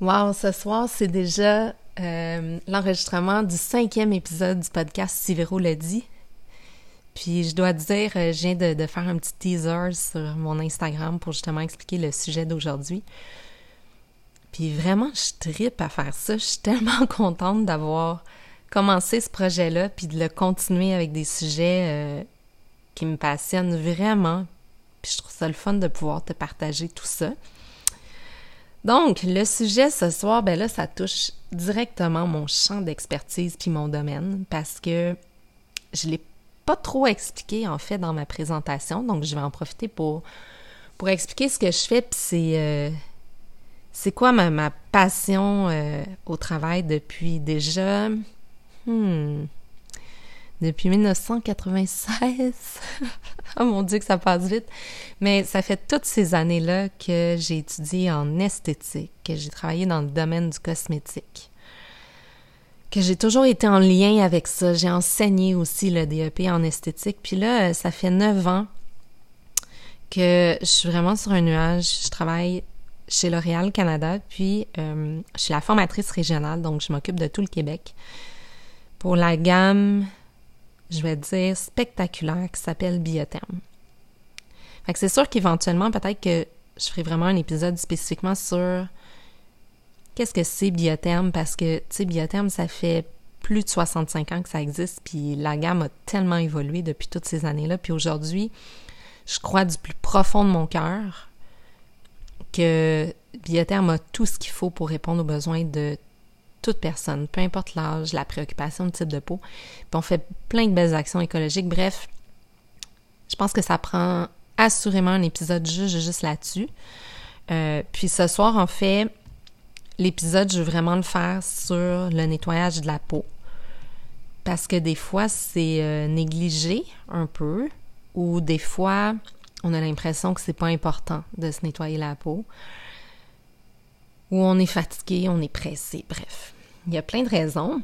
Wow, ce soir, c'est déjà euh, l'enregistrement du cinquième épisode du podcast Si Véro le dit. Puis je dois dire, euh, je viens de, faire un petit teaser sur mon Instagram pour justement expliquer le sujet d'aujourd'hui. Puis vraiment, je tripe à faire ça. Je suis tellement contente d'avoir commencé ce projet-là, puis de le continuer avec des sujets euh, qui me passionnent vraiment. Puis je trouve ça le fun de pouvoir te partager tout ça. Donc, le sujet ce soir, ben là, ça touche directement mon champ d'expertise puis mon domaine parce que je l'ai pas trop expliqué en fait dans ma présentation, donc je vais en profiter pour expliquer ce que je fais puis c'est euh, quoi ma, ma passion euh, au travail depuis déjà hmm, depuis 1996. oh mon Dieu que ça passe vite. Mais ça fait toutes ces années-là que j'ai étudié en esthétique, que j'ai travaillé dans le domaine du cosmétique, que j'ai toujours été en lien avec ça. J'ai enseigné aussi le DEP en esthétique. Puis là, ça fait neuf ans que je suis vraiment sur un nuage. Je travaille chez L'Oréal Canada, puis euh, je suis la formatrice régionale, donc je m'occupe de tout le Québec pour la gamme je vais dire, spectaculaire qui s'appelle Biotherme. Fait que c'est sûr qu'éventuellement, peut-être que je ferai vraiment un épisode spécifiquement sur qu'est-ce que c'est Biotherme parce que, tu sais, Biotherme, ça fait plus de 65 ans que ça existe, puis la gamme a tellement évolué depuis toutes ces années-là. Puis aujourd'hui, je crois du plus profond de mon cœur que Biotherme a tout ce qu'il faut pour répondre aux besoins de toute personne, peu importe l'âge, la préoccupation, le type de peau. Puis on fait plein de belles actions écologiques. Bref, je pense que ça prend assurément un épisode juste, juste là-dessus. Euh, puis ce soir, en fait, l'épisode, je veux vraiment le faire sur le nettoyage de la peau. Parce que des fois, c'est euh, négligé un peu, ou des fois, on a l'impression que c'est pas important de se nettoyer la peau où on est fatigué, on est pressé, bref. Il y a plein de raisons.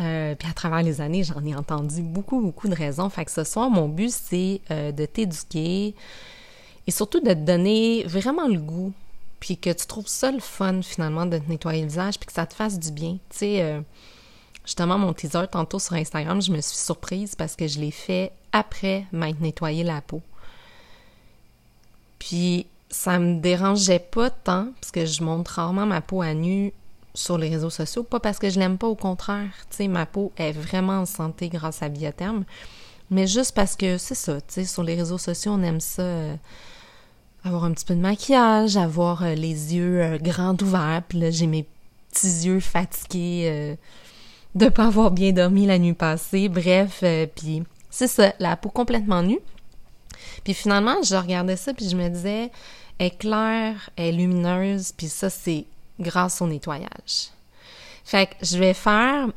Euh, puis à travers les années, j'en ai entendu beaucoup, beaucoup de raisons. Fait que ce soir, mon but, c'est euh, de t'éduquer et surtout de te donner vraiment le goût, puis que tu trouves ça le fun finalement de te nettoyer le visage, puis que ça te fasse du bien. Tu sais, euh, justement, mon teaser tantôt sur Instagram, je me suis surprise parce que je l'ai fait après m'être nettoyé la peau. Puis ça me dérangeait pas tant, parce que je montre rarement ma peau à nu sur les réseaux sociaux, pas parce que je l'aime pas, au contraire. Tu sais, ma peau est vraiment en santé grâce à Biotherme, mais juste parce que c'est ça, tu sais, sur les réseaux sociaux, on aime ça, euh, avoir un petit peu de maquillage, avoir euh, les yeux euh, grands ouverts, puis là, j'ai mes petits yeux fatigués de pas avoir bien dormi la nuit passée, bref, puis c'est ça, la peau complètement nue. Puis finalement, je regardais ça, puis je me disais, est claire, est lumineuse, puis ça, c'est grâce au nettoyage. Fait que je vais faire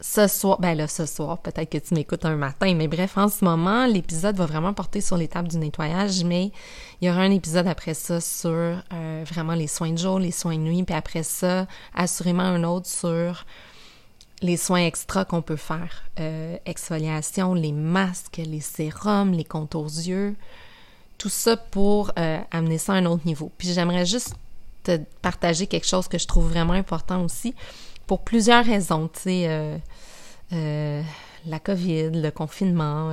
ce soir, ben là, ce soir, peut-être que tu m'écoutes un matin, mais bref, en ce moment, l'épisode va vraiment porter sur l'étape du nettoyage, mais il y aura un épisode après ça sur euh, vraiment les soins de jour, les soins de nuit, puis après ça, assurément un autre sur les soins extra qu'on peut faire. Euh, exfoliation, les masques, les sérums, les contours yeux, tout ça pour euh, amener ça à un autre niveau. Puis j'aimerais juste te partager quelque chose que je trouve vraiment important aussi, pour plusieurs raisons, tu sais, euh, euh, la COVID, le confinement,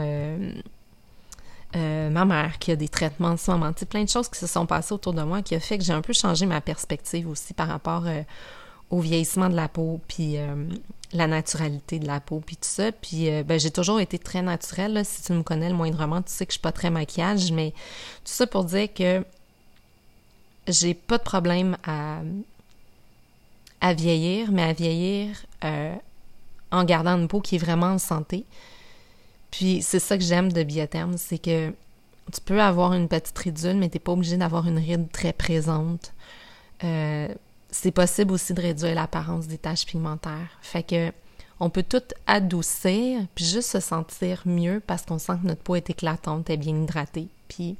ma mère qui a des traitements en ce moment, tu sais, plein de choses qui se sont passées autour de moi qui a fait que j'ai un peu changé ma perspective aussi par rapport au vieillissement de la peau, puis la naturalité de la peau, puis tout ça. Puis euh, ben, j'ai toujours été très naturelle. Si tu me connais le moindrement, tu sais que je suis pas très maquillage, mais tout ça pour dire que j'ai pas de problème à, à vieillir, mais à vieillir euh, en gardant une peau qui est vraiment en santé. Puis c'est ça que j'aime de Biotherme, c'est que tu peux avoir une petite ridule, mais t'es pas obligé d'avoir une ride très présente. Euh, c'est possible aussi de réduire l'apparence des taches pigmentaires. Fait que on peut tout adoucir, puis juste se sentir mieux parce qu'on sent que notre peau est éclatante, est bien hydratée. Puis,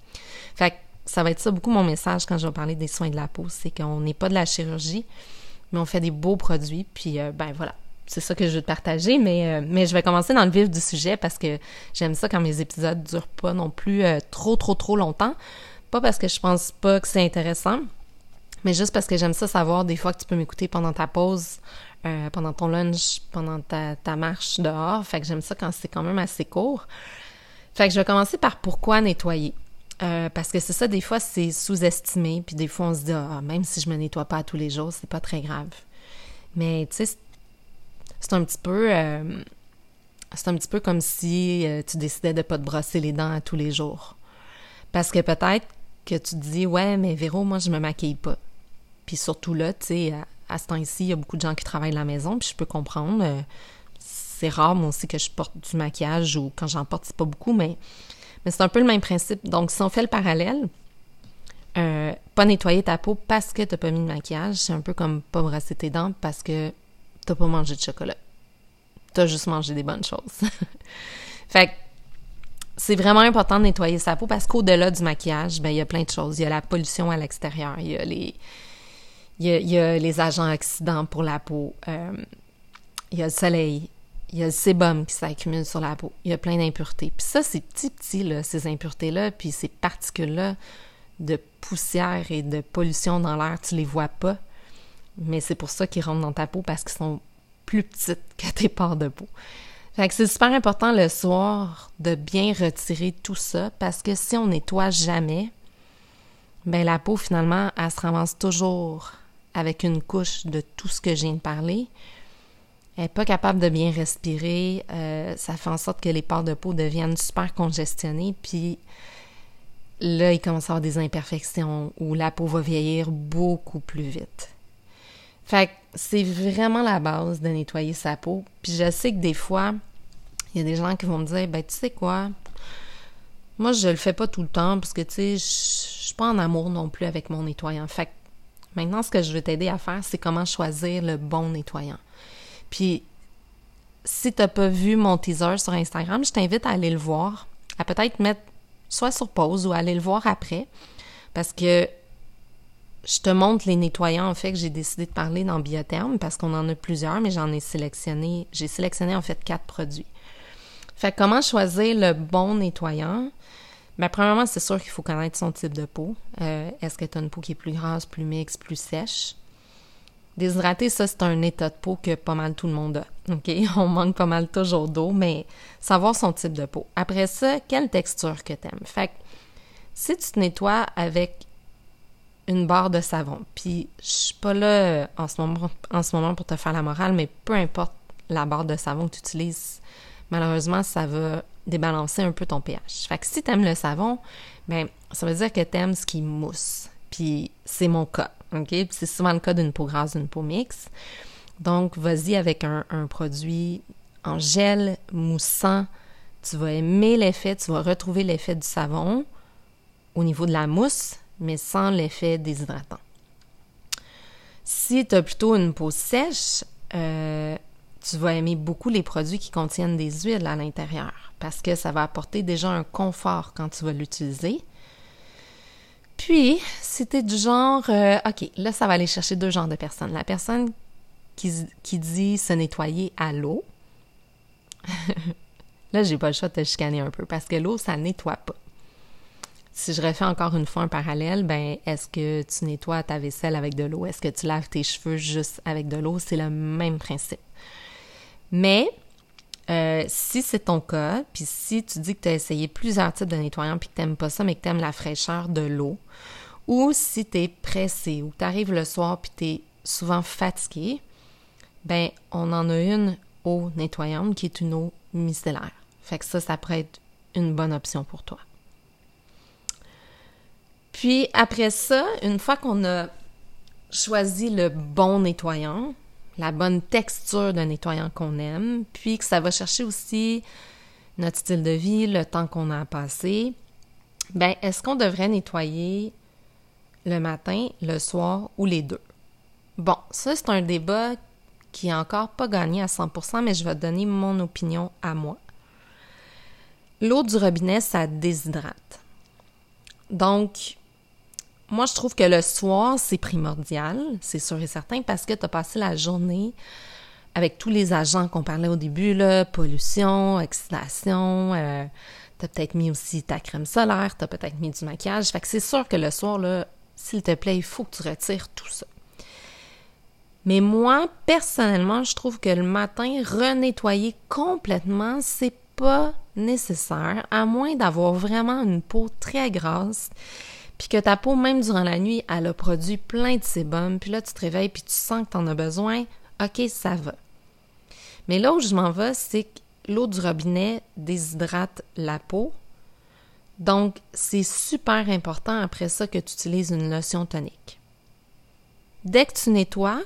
fait que ça va être ça beaucoup mon message quand je vais parler des soins de la peau, c'est qu'on n'est pas de la chirurgie, mais on fait des beaux produits, puis euh, ben voilà. C'est ça que je veux te partager, mais, euh, mais je vais commencer dans le vif du sujet parce que j'aime ça quand mes épisodes durent pas non plus euh, trop, trop, trop longtemps. Pas parce que je pense pas que c'est intéressant, Mais juste parce que j'aime ça savoir des fois que tu peux m'écouter pendant ta pause, euh, pendant ton lunch, pendant ta, marche dehors. Fait que j'aime ça quand c'est quand même assez court. Fait que je vais commencer par pourquoi nettoyer. Euh, parce que c'est ça, des fois, c'est sous-estimé, puis des fois, on se dit, ah, même si je me nettoie pas tous les jours, c'est pas très grave. Mais, tu sais, c'est un petit peu... Euh, c'est un petit peu comme si tu décidais de pas te brosser les dents tous les jours. Parce que peut-être que tu te dis, ouais, mais Véro, moi, je me maquille pas. Puis surtout là, tu sais, à, ce temps-ci, il y a beaucoup de gens qui travaillent à la maison, puis je peux comprendre. c'est rare, moi aussi, que je porte du maquillage ou quand j'en porte, c'est pas beaucoup, mais mais c'est un peu le même principe. Donc, si on fait le parallèle, euh, pas nettoyer ta peau parce que t'as pas mis de maquillage, c'est un peu comme pas brasser tes dents parce que t'as pas mangé de chocolat. T'as juste mangé des bonnes choses. fait que c'est vraiment important de nettoyer sa peau parce qu'au-delà du maquillage, ben il y a plein de choses. Il y a la pollution à l'extérieur, il y a les il y a, les agents oxydants pour la peau, euh, il y a le soleil, il y a le sébum qui s'accumule sur la peau. Il y a plein d'impuretés. Puis ça, ces petits, petits, là, ces impuretés-là, puis ces particules-là de poussière et de pollution dans l'air, tu les vois pas. Mais c'est pour ça qu'ils rentrent dans ta peau parce qu'ils sont plus petites que tes pores de peau. Fait que c'est super important le soir de bien retirer tout ça parce que si on nettoie jamais, ben la peau finalement, elle se ramasse toujours avec une couche de tout ce que viens de parler, elle n'est pas capable de bien respirer. Euh, ça fait en sorte que les pores de peau deviennent super congestionnées. Puis là, il commence à avoir des imperfections où la peau va vieillir beaucoup plus vite. Fait que c'est vraiment la base de nettoyer sa peau. Puis je sais que des fois, il y a des gens qui vont me dire, ben tu sais quoi, moi je le fais pas tout le temps parce que tu sais, je suis pas en amour non plus avec mon nettoyant. Fait maintenant, ce que je veux t'aider à faire, c'est comment choisir le bon nettoyant. Puis, si tu n'as pas vu mon teaser sur Instagram, je t'invite à aller le voir, à peut-être mettre soit sur pause ou aller le voir après, parce que je te montre les nettoyants, en fait, que j'ai décidé de parler dans Biotherme, parce qu'on en a plusieurs, mais j'en ai sélectionné, j'ai sélectionné en fait quatre produits. Fait comment choisir le bon nettoyant? Bien, premièrement, c'est sûr qu'il faut connaître son type de peau. Euh, est-ce que tu as une peau qui est plus grasse, plus mixte, plus sèche? Déshydrater, ça, c'est un état de peau que pas mal tout le monde a. OK? On manque pas mal toujours d'eau, mais savoir son type de peau. Après ça, quelle texture que t'aimes? Fait que, si tu te nettoies avec une barre de savon, puis je suis pas là euh, en ce, moment, en ce moment pour te faire la morale, mais peu importe la barre de savon que tu utilises, malheureusement, ça va débalancer un peu ton pH. Fait que si t'aimes le savon, ben ça veut dire que t'aimes ce qui mousse. Puis c'est mon cas. OK? C'est souvent le cas d'une peau grasse, d'une peau mixte. Donc, vas-y avec un, produit en gel, moussant. Tu vas aimer l'effet, tu vas retrouver l'effet du savon au niveau de la mousse, mais sans l'effet déshydratant. Si tu as plutôt une peau sèche, euh, tu vas aimer beaucoup les produits qui contiennent des huiles à l'intérieur parce que ça va apporter déjà un confort quand tu vas l'utiliser. Puis, c'était du genre, euh, OK, là, ça va aller chercher deux genres de personnes. La personne qui, qui dit se nettoyer à l'eau. là, j'ai pas le choix de te chicaner un peu parce que l'eau, ça nettoie pas. Si je refais encore une fois un parallèle, ben, est-ce que tu nettoies ta vaisselle avec de l'eau? Est-ce que tu laves tes cheveux juste avec de l'eau? C'est le même principe. Mais euh, si c'est ton cas, puis si tu dis que tu as essayé plusieurs types de nettoyants puis que tu n'aimes pas ça, mais que tu aimes la fraîcheur de l'eau, ou si tu es pressé ou tu arrives le soir puis tu es souvent fatigué, ben on en a une eau nettoyante qui est une eau micellaire. Fait que ça, ça pourrait être une bonne option pour toi. Puis après ça, une fois qu'on a choisi le bon nettoyant, la bonne texture d'un nettoyant qu'on aime, puis que ça va chercher aussi notre style de vie, le temps qu'on a passé, ben est-ce qu'on devrait nettoyer le matin, le soir ou les deux? Bon, ça c'est un débat qui est encore pas gagné à 100%, mais je vais donner mon opinion à moi. L'eau du robinet, ça déshydrate. Donc, moi, je trouve que le soir, c'est primordial, c'est sûr et certain, parce que tu as passé la journée avec tous les agents qu'on parlait au début, là, pollution, oxydation, euh, tu as peut-être mis aussi ta crème solaire, tu as peut-être mis du maquillage. Fait que c'est sûr que le soir, là, s'il te plaît, il faut que tu retires tout ça. Mais moi, personnellement, je trouve que le matin, renettoyer complètement, c'est pas nécessaire, à moins d'avoir vraiment une peau très grasse, puis que ta peau, même durant la nuit, elle a produit plein de sébum, puis là, tu te réveilles, puis tu sens que tu en as besoin, ok, ça va. Mais là où je m'en vais, c'est que l'eau du robinet déshydrate la peau, donc c'est super important après ça que tu utilises une lotion tonique. Dès que tu nettoies,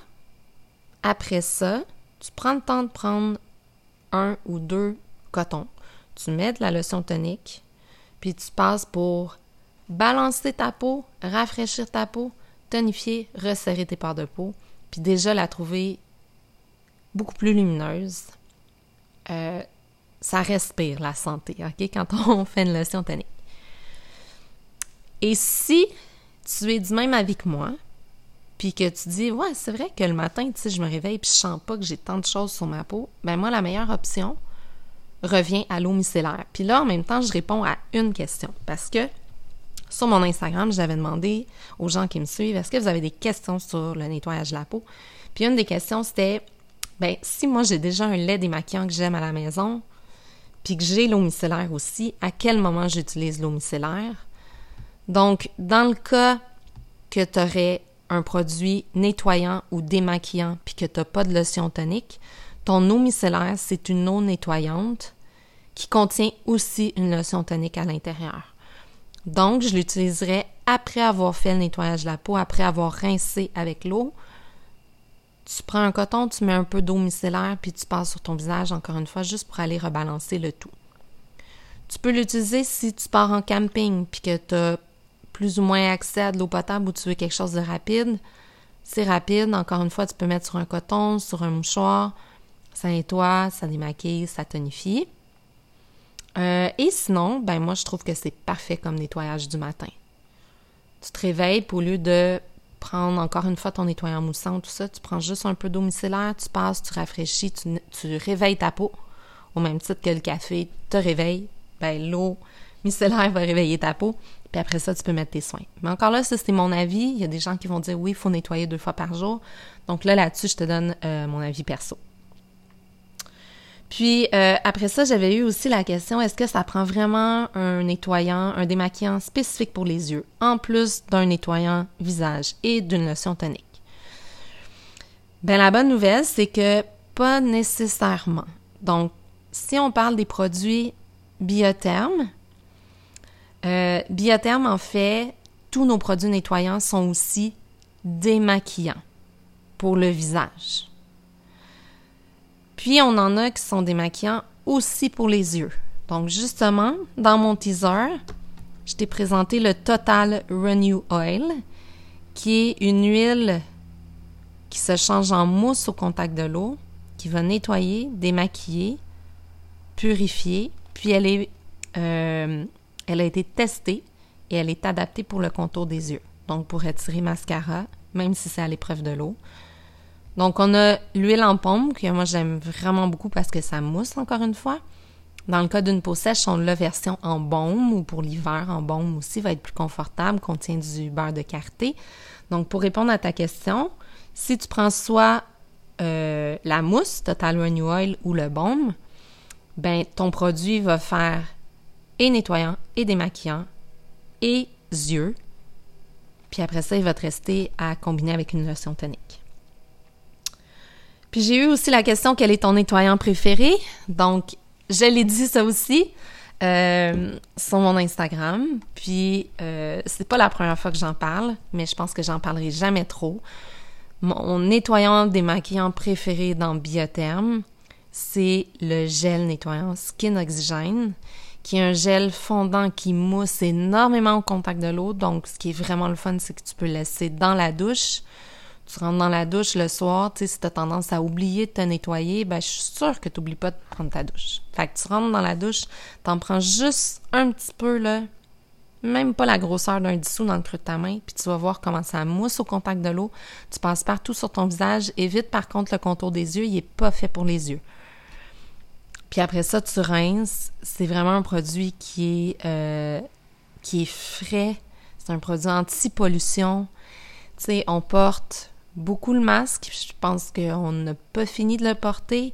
après ça, tu prends le temps de prendre un ou deux cotons. Tu mets de la lotion tonique, puis tu passes pour balancer ta peau, rafraîchir ta peau, tonifier, resserrer tes pores de peau, puis déjà la trouver beaucoup plus lumineuse. Euh, ça respire la santé, OK, quand on fait une lotion tonique. Et si tu es du même avis que moi, puis que tu dis, ouais, c'est vrai que le matin, tu je me réveille puis je sens pas que j'ai tant de choses sur ma peau, ben moi, la meilleure option revient à l'eau micellaire. Puis là, en même temps, je réponds à une question parce que sur mon Instagram, j'avais demandé aux gens qui me suivent, est-ce que vous avez des questions sur le nettoyage de la peau? Puis une des questions, c'était, ben si moi j'ai déjà un lait démaquillant que j'aime à la maison, puis que j'ai l'eau micellaire aussi, à quel moment j'utilise l'eau micellaire? Donc, dans le cas que tu aurais un produit nettoyant ou démaquillant puis que tu n'as pas de lotion tonique, ton eau micellaire, c'est une eau nettoyante qui contient aussi une lotion tonique à l'intérieur. Donc, je l'utiliserai après avoir fait le nettoyage de la peau, après avoir rincé avec l'eau. Tu prends un coton, tu mets un peu d'eau micellaire, puis tu passes sur ton visage, encore une fois, juste pour aller rebalancer le tout. Tu peux l'utiliser si tu pars en camping, puis que tu as plus ou moins accès à de l'eau potable ou tu veux quelque chose de rapide, c'est rapide. Encore une fois, tu peux mettre sur un coton, sur un mouchoir. Ça nettoie, ça démaquille, ça tonifie. Et sinon, ben moi, je trouve que c'est parfait comme nettoyage du matin. Tu te réveilles, pour au lieu de prendre encore une fois ton nettoyant moussant, tout ça, tu prends juste un peu d'eau micellaire, tu passes, tu rafraîchis, tu, tu réveilles ta peau. Au même titre que le café te réveille, ben l'eau micellaire va réveiller ta peau. Puis après ça, tu peux mettre tes soins. Mais encore là, ça, c'est mon avis. Il y a des gens qui vont dire oui, il faut nettoyer deux fois par jour. Donc là, là-dessus, je te donne euh, mon avis perso. Puis euh, après ça, j'avais eu aussi la question est-ce que ça prend vraiment un nettoyant, un démaquillant spécifique pour les yeux, en plus d'un nettoyant visage et d'une lotion tonique? Ben la bonne nouvelle, c'est que pas nécessairement. Donc, si on parle des produits biothermes, euh, Biotherme, en fait, tous nos produits nettoyants sont aussi démaquillants pour le visage. Puis, on en a qui sont démaquillants aussi pour les yeux. Donc, justement, dans mon teaser, je t'ai présenté le Total Renew Oil, qui est une huile qui se change en mousse au contact de l'eau, qui va nettoyer, démaquiller, purifier, puis elle euh, elle a été testée et elle est adaptée pour le contour des yeux. Donc, pour retirer mascara, même si c'est à l'épreuve de l'eau. Donc, on a l'huile en pomme, que moi j'aime vraiment beaucoup parce que ça mousse, encore une fois. Dans le cas d'une peau sèche, on a la version en baume ou pour l'hiver en baume aussi, va être plus confortable, contient du beurre de karité. Donc, pour répondre à ta question, si tu prends soit euh, la mousse Total Renew Oil ou le baume, ben ton produit va faire et nettoyant et démaquillant et yeux. Puis après ça, il va te rester à combiner avec une lotion tonique. Puis j'ai eu aussi la question quel est ton nettoyant préféré? Donc, je l'ai dit ça aussi euh, sur mon Instagram. Puis euh, c'est pas la première fois que j'en parle, mais je pense que j'en parlerai jamais trop. Mon nettoyant démaquillant préféré dans Biotherm, c'est le gel nettoyant Skin Oxygen qui est un gel fondant qui mousse énormément au contact de l'eau. Donc, ce qui est vraiment le fun, c'est que tu peux le laisser dans la douche. Tu rentres dans la douche le soir, tu sais, si tu as tendance à oublier de te nettoyer, ben, je suis sûre que tu n'oublies pas de prendre ta douche. Fait que tu rentres dans la douche, t'en prends juste un petit peu, là, même pas la grosseur d'un dissous dans le creux de ta main, puis tu vas voir comment ça mousse au contact de l'eau. Tu passes partout sur ton visage. Évite par contre le contour des yeux, il est pas fait pour les yeux. Puis après ça, tu rinces. C'est vraiment un produit qui est, euh, qui est frais. C'est un produit anti-pollution. Tu sais, on porte beaucoup le masque. Je pense qu'on n'a pas fini de le porter.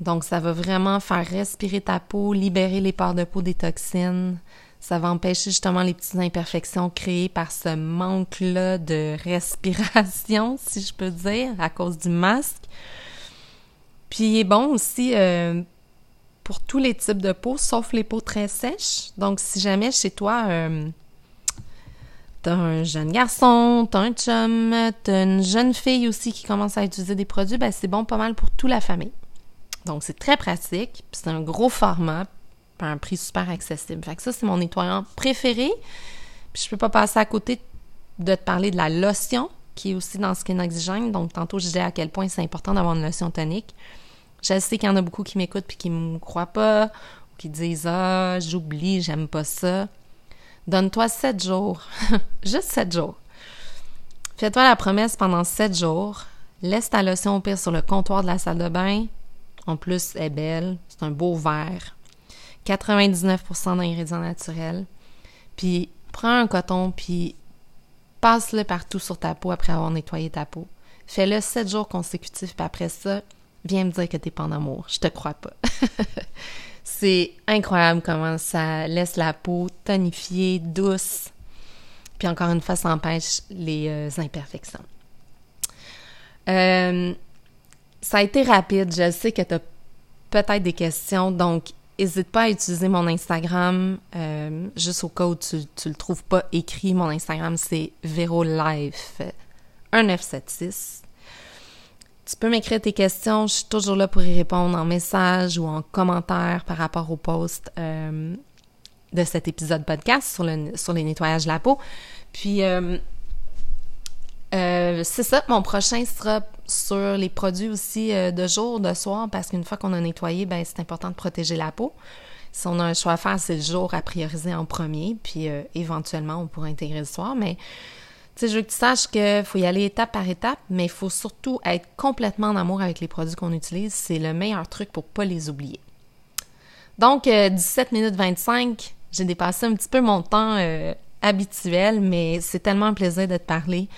Donc, ça va vraiment faire respirer ta peau, libérer les pores de peau des toxines. Ça va empêcher justement les petites imperfections créées par ce manque-là de respiration, si je peux dire, à cause du masque. Puis il est bon aussi euh, pour tous les types de peau, sauf les peaux très sèches. Donc si jamais chez toi, euh, t'as un jeune garçon, t'as un chum, t'as une jeune fille aussi qui commence à utiliser des produits, ben c'est bon pas mal pour toute la famille. Donc c'est très pratique, puis c'est un gros format, à un prix super accessible. Fait que ça, c'est mon nettoyant préféré. Puis je peux pas passer à côté de te parler de la lotion, qui est aussi dans Skin Oxygène. Donc, tantôt, je disais à quel point c'est important d'avoir une lotion tonique. Je sais qu'il y en a beaucoup qui m'écoutent puis qui me croient pas, ou qui disent Ah, j'oublie, j'aime pas ça. Donne-toi sept jours. Juste sept jours. Fais-toi la promesse pendant sept jours. Laisse ta lotion au pire sur le comptoir de la salle de bain. En plus, elle est belle. C'est un beau verre. 99% d'ingrédients naturels. Puis prends un coton, puis passe-le partout sur ta peau après avoir nettoyé ta peau. Fais-le 7 jours consécutifs, puis après ça, viens me dire que t'es pas en amour. Je te crois pas. C'est incroyable comment ça laisse la peau tonifiée, douce. Puis encore une fois, ça empêche les euh, imperfections. Euh, ça a été rapide. Je sais que tu as peut-être des questions, donc N'hésite pas à utiliser mon Instagram, euh, juste au cas où tu, tu le trouves pas écrit. Mon Instagram, c'est VeroLife1976. Tu peux m'écrire tes questions, je suis toujours là pour y répondre en message ou en commentaire par rapport au post euh, de cet épisode podcast sur, le, sur les nettoyages de la peau. Puis, euh, euh, c'est ça, mon prochain sera sur les produits aussi euh, de jour, de soir, parce qu'une fois qu'on a nettoyé, ben c'est important de protéger la peau. Si on a un choix à faire, c'est le jour à prioriser en premier, puis euh, éventuellement on pourra intégrer le soir. Mais tu sais, je veux que tu saches qu'il faut y aller étape par étape, mais il faut surtout être complètement en amour avec les produits qu'on utilise. C'est le meilleur truc pour pas les oublier. Donc, 17 minutes 25, j'ai dépassé un petit peu mon temps habituel, mais c'est tellement un plaisir de te parler.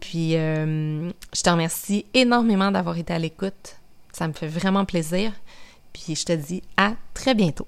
Puis, euh, je te remercie énormément d'avoir été à l'écoute. Ça me fait vraiment plaisir. Puis, je te dis à très bientôt.